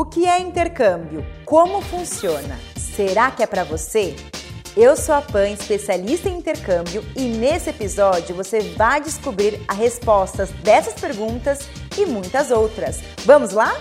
O que é intercâmbio? Como funciona? Será que é para você? Eu sou a Pan, especialista em intercâmbio, e nesse episódio você vai descobrir as respostas dessas perguntas e muitas outras. Vamos lá?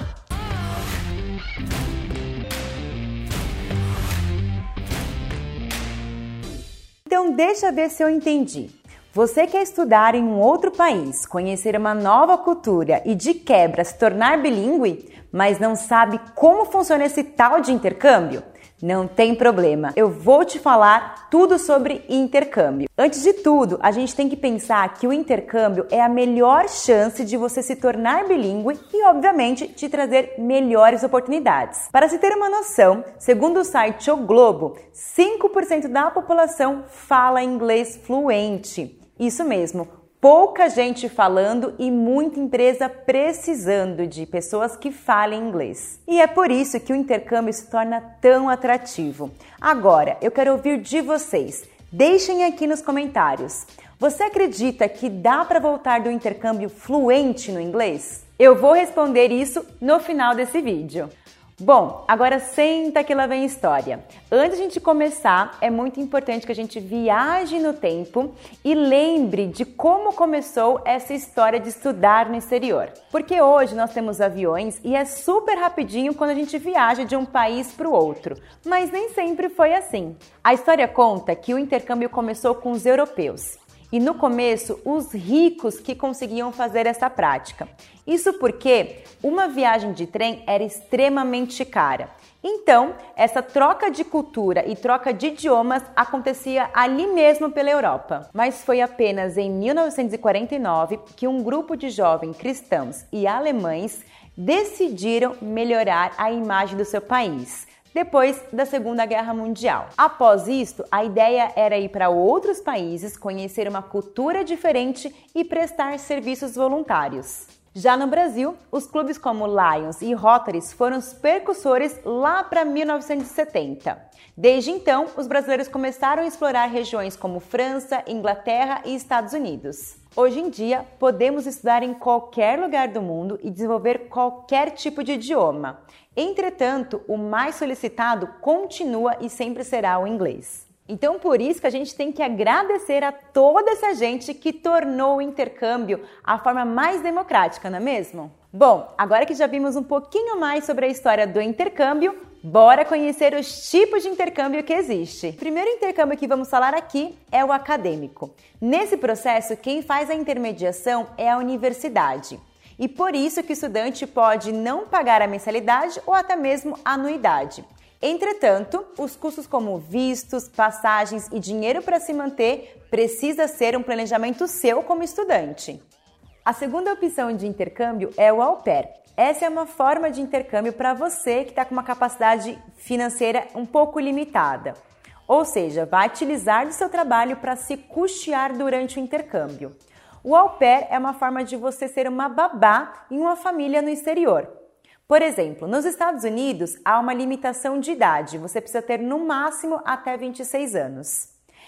Então, deixa ver se eu entendi. Você quer estudar em um outro país, conhecer uma nova cultura e de quebra se tornar bilíngue, mas não sabe como funciona esse tal de intercâmbio? Não tem problema, eu vou te falar tudo sobre intercâmbio. Antes de tudo, a gente tem que pensar que o intercâmbio é a melhor chance de você se tornar bilíngue e, obviamente, te trazer melhores oportunidades. Para se ter uma noção, segundo o site O Globo, 5% da população fala inglês fluente. Isso mesmo, pouca gente falando e muita empresa precisando de pessoas que falem inglês. E é por isso que o intercâmbio se torna tão atrativo. Agora, eu quero ouvir de vocês. Deixem aqui nos comentários. Você acredita que dá para voltar do intercâmbio fluente no inglês? Eu vou responder isso no final desse vídeo. Bom, agora senta que lá vem história. Antes de a gente começar, é muito importante que a gente viaje no tempo e lembre de como começou essa história de estudar no exterior. Porque hoje nós temos aviões e é super rapidinho quando a gente viaja de um país para o outro, mas nem sempre foi assim. A história conta que o intercâmbio começou com os europeus. E no começo, os ricos que conseguiam fazer essa prática. Isso porque uma viagem de trem era extremamente cara. Então, essa troca de cultura e troca de idiomas acontecia ali mesmo pela Europa. Mas foi apenas em 1949 que um grupo de jovens cristãos e alemães decidiram melhorar a imagem do seu país depois da Segunda Guerra Mundial. Após isto, a ideia era ir para outros países, conhecer uma cultura diferente e prestar serviços voluntários. Já no Brasil, os clubes como Lions e Rotaries foram os percussores lá para 1970. Desde então, os brasileiros começaram a explorar regiões como França, Inglaterra e Estados Unidos. Hoje em dia, podemos estudar em qualquer lugar do mundo e desenvolver qualquer tipo de idioma. Entretanto, o mais solicitado continua e sempre será o inglês. Então, por isso que a gente tem que agradecer a toda essa gente que tornou o intercâmbio a forma mais democrática, não é mesmo? Bom, agora que já vimos um pouquinho mais sobre a história do intercâmbio, bora conhecer os tipos de intercâmbio que existe. O primeiro intercâmbio que vamos falar aqui é o acadêmico. Nesse processo, quem faz a intermediação é a universidade e por isso que o estudante pode não pagar a mensalidade ou até mesmo a anuidade. Entretanto, os custos como vistos, passagens e dinheiro para se manter precisa ser um planejamento seu como estudante. A segunda opção de intercâmbio é o au pair. Essa é uma forma de intercâmbio para você que está com uma capacidade financeira um pouco limitada. Ou seja, vai utilizar do seu trabalho para se custear durante o intercâmbio. O au pair é uma forma de você ser uma babá em uma família no exterior. Por exemplo, nos Estados Unidos há uma limitação de idade, você precisa ter no máximo até 26 anos.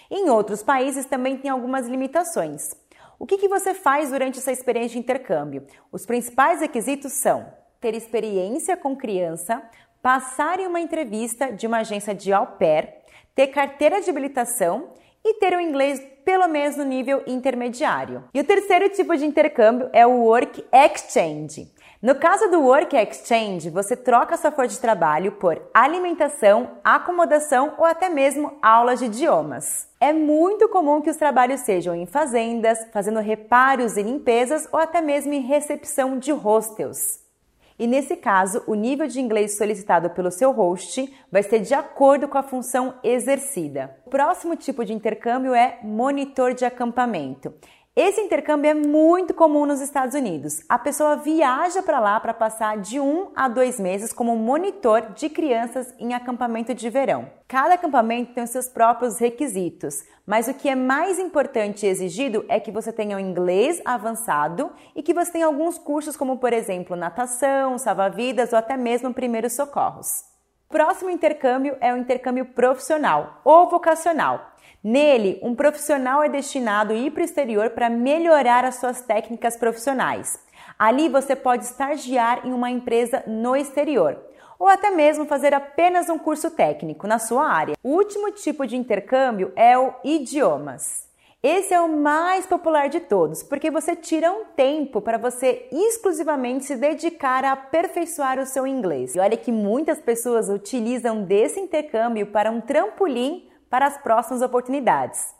Em outros países também tem algumas limitações. O que, que você faz durante essa experiência de intercâmbio? Os principais requisitos são ter experiência com criança, passar em uma entrevista de uma agência de au pair, ter carteira de habilitação e ter o inglês pelo menos no nível intermediário. E o terceiro tipo de intercâmbio é o Work Exchange. No caso do Work Exchange, você troca sua força de trabalho por alimentação, acomodação ou até mesmo aulas de idiomas. É muito comum que os trabalhos sejam em fazendas, fazendo reparos e limpezas ou até mesmo em recepção de hostels e nesse caso, o nível de inglês solicitado pelo seu host vai ser de acordo com a função exercida. O próximo tipo de intercâmbio é monitor de acampamento. Esse intercâmbio é muito comum nos Estados Unidos. A pessoa viaja para lá para passar de um a dois meses como monitor de crianças em acampamento de verão. Cada acampamento tem os seus próprios requisitos, mas o que é mais importante e exigido é que você tenha o um inglês avançado e que você tenha alguns cursos, como por exemplo natação, salva-vidas ou até mesmo primeiros socorros. Próximo intercâmbio é o intercâmbio profissional ou vocacional. Nele, um profissional é destinado a ir para o exterior para melhorar as suas técnicas profissionais. Ali você pode estagiar em uma empresa no exterior. ou até mesmo fazer apenas um curso técnico na sua área. O último tipo de intercâmbio é o idiomas. Esse é o mais popular de todos, porque você tira um tempo para você exclusivamente se dedicar a aperfeiçoar o seu inglês. E olha que muitas pessoas utilizam desse intercâmbio para um trampolim para as próximas oportunidades.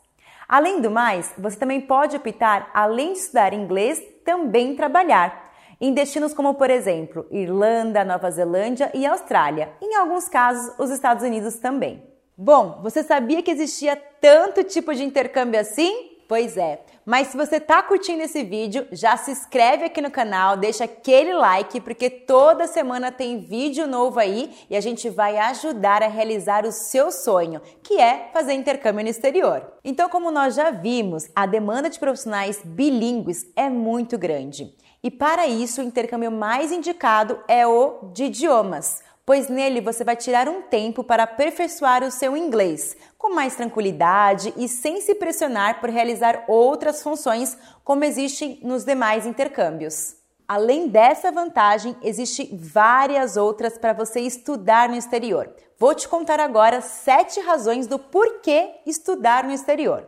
Além do mais, você também pode optar, além de estudar inglês, também trabalhar em destinos como, por exemplo, Irlanda, Nova Zelândia e Austrália, em alguns casos, os Estados Unidos também. Bom, você sabia que existia tanto tipo de intercâmbio assim? Pois é. Mas se você está curtindo esse vídeo, já se inscreve aqui no canal, deixa aquele like, porque toda semana tem vídeo novo aí e a gente vai ajudar a realizar o seu sonho, que é fazer intercâmbio no exterior. Então, como nós já vimos, a demanda de profissionais bilíngues é muito grande. E para isso, o intercâmbio mais indicado é o de idiomas pois nele você vai tirar um tempo para aperfeiçoar o seu inglês, com mais tranquilidade e sem se pressionar por realizar outras funções como existem nos demais intercâmbios. Além dessa vantagem, existem várias outras para você estudar no exterior. Vou te contar agora sete razões do porquê estudar no exterior.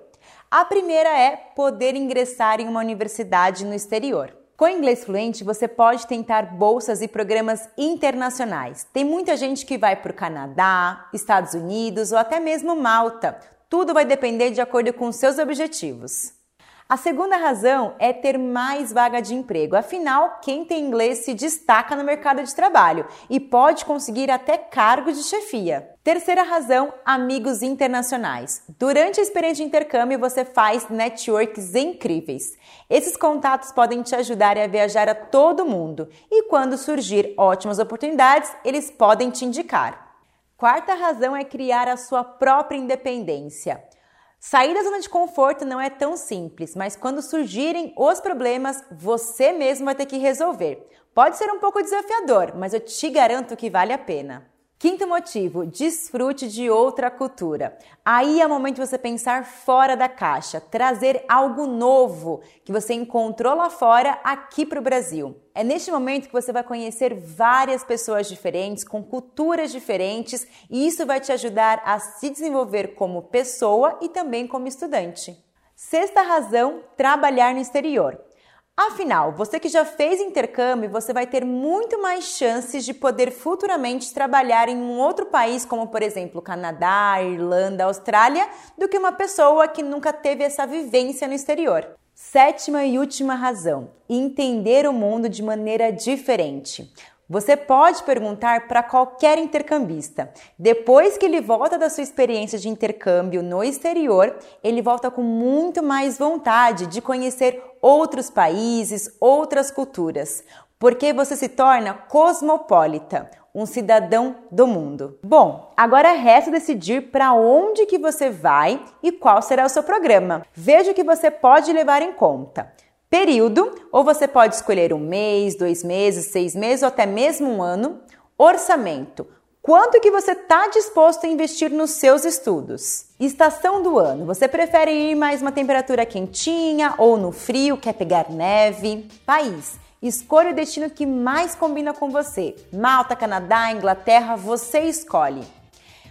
A primeira é poder ingressar em uma universidade no exterior. Com inglês fluente, você pode tentar bolsas e programas internacionais. Tem muita gente que vai para o Canadá, Estados Unidos ou até mesmo Malta. Tudo vai depender de acordo com seus objetivos. A segunda razão é ter mais vaga de emprego. Afinal, quem tem inglês se destaca no mercado de trabalho e pode conseguir até cargo de chefia. Terceira razão, amigos internacionais. Durante a experiência de intercâmbio, você faz networks incríveis. Esses contatos podem te ajudar a viajar a todo mundo e quando surgir ótimas oportunidades, eles podem te indicar. Quarta razão é criar a sua própria independência. Sair da zona de conforto não é tão simples, mas quando surgirem os problemas, você mesmo vai ter que resolver. Pode ser um pouco desafiador, mas eu te garanto que vale a pena. Quinto motivo, desfrute de outra cultura. Aí é o momento de você pensar fora da caixa, trazer algo novo que você encontrou lá fora aqui para o Brasil. É neste momento que você vai conhecer várias pessoas diferentes, com culturas diferentes, e isso vai te ajudar a se desenvolver como pessoa e também como estudante. Sexta razão, trabalhar no exterior. Afinal, você que já fez intercâmbio, você vai ter muito mais chances de poder futuramente trabalhar em um outro país, como por exemplo Canadá, Irlanda, Austrália, do que uma pessoa que nunca teve essa vivência no exterior. Sétima e última razão: entender o mundo de maneira diferente. Você pode perguntar para qualquer intercambista. Depois que ele volta da sua experiência de intercâmbio no exterior, ele volta com muito mais vontade de conhecer outros países, outras culturas, porque você se torna cosmopolita, um cidadão do mundo. Bom, agora resta decidir para onde que você vai e qual será o seu programa. Veja o que você pode levar em conta período, ou você pode escolher um mês, dois meses, seis meses ou até mesmo um ano. Orçamento. Quanto que você está disposto a investir nos seus estudos? Estação do ano. Você prefere ir mais uma temperatura quentinha ou no frio, quer pegar neve? País. Escolha o destino que mais combina com você. Malta, Canadá, Inglaterra, você escolhe.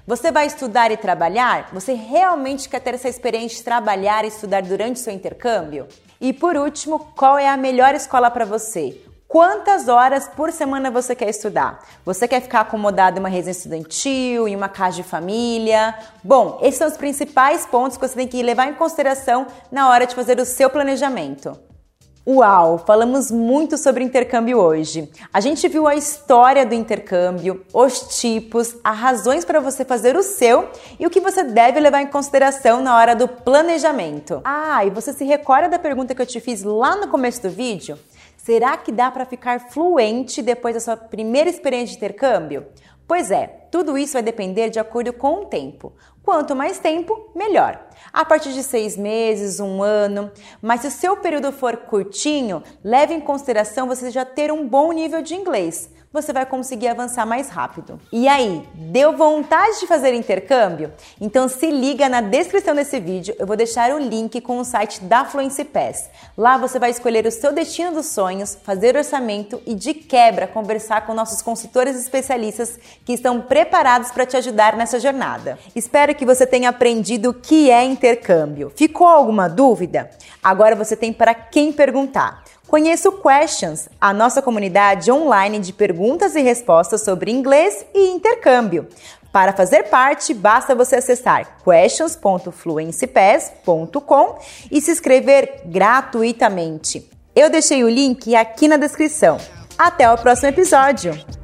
Você vai estudar e trabalhar? Você realmente quer ter essa experiência de trabalhar e estudar durante seu intercâmbio? E por último, qual é a melhor escola para você? Quantas horas por semana você quer estudar? Você quer ficar acomodado em uma residência estudantil, em uma casa de família? Bom, esses são os principais pontos que você tem que levar em consideração na hora de fazer o seu planejamento. Uau, falamos muito sobre intercâmbio hoje. A gente viu a história do intercâmbio, os tipos, as razões para você fazer o seu e o que você deve levar em consideração na hora do planejamento. Ah, e você se recorda da pergunta que eu te fiz lá no começo do vídeo? Será que dá para ficar fluente depois da sua primeira experiência de intercâmbio? Pois é, tudo isso vai depender de acordo com o tempo. Quanto mais tempo, melhor. A partir de seis meses, um ano. Mas se o seu período for curtinho, leve em consideração você já ter um bom nível de inglês. Você vai conseguir avançar mais rápido. E aí, deu vontade de fazer intercâmbio? Então se liga na descrição desse vídeo, eu vou deixar o link com o site da Fluency Pass. Lá você vai escolher o seu destino dos sonhos, fazer orçamento e de quebra conversar com nossos consultores especialistas que estão preparados para te ajudar nessa jornada. Espero que você tenha aprendido o que é intercâmbio. Ficou alguma dúvida? Agora você tem para quem perguntar. Conheça o Questions, a nossa comunidade online de perguntas e respostas sobre inglês e intercâmbio. Para fazer parte, basta você acessar questions.fluencypass.com e se inscrever gratuitamente. Eu deixei o link aqui na descrição. Até o próximo episódio!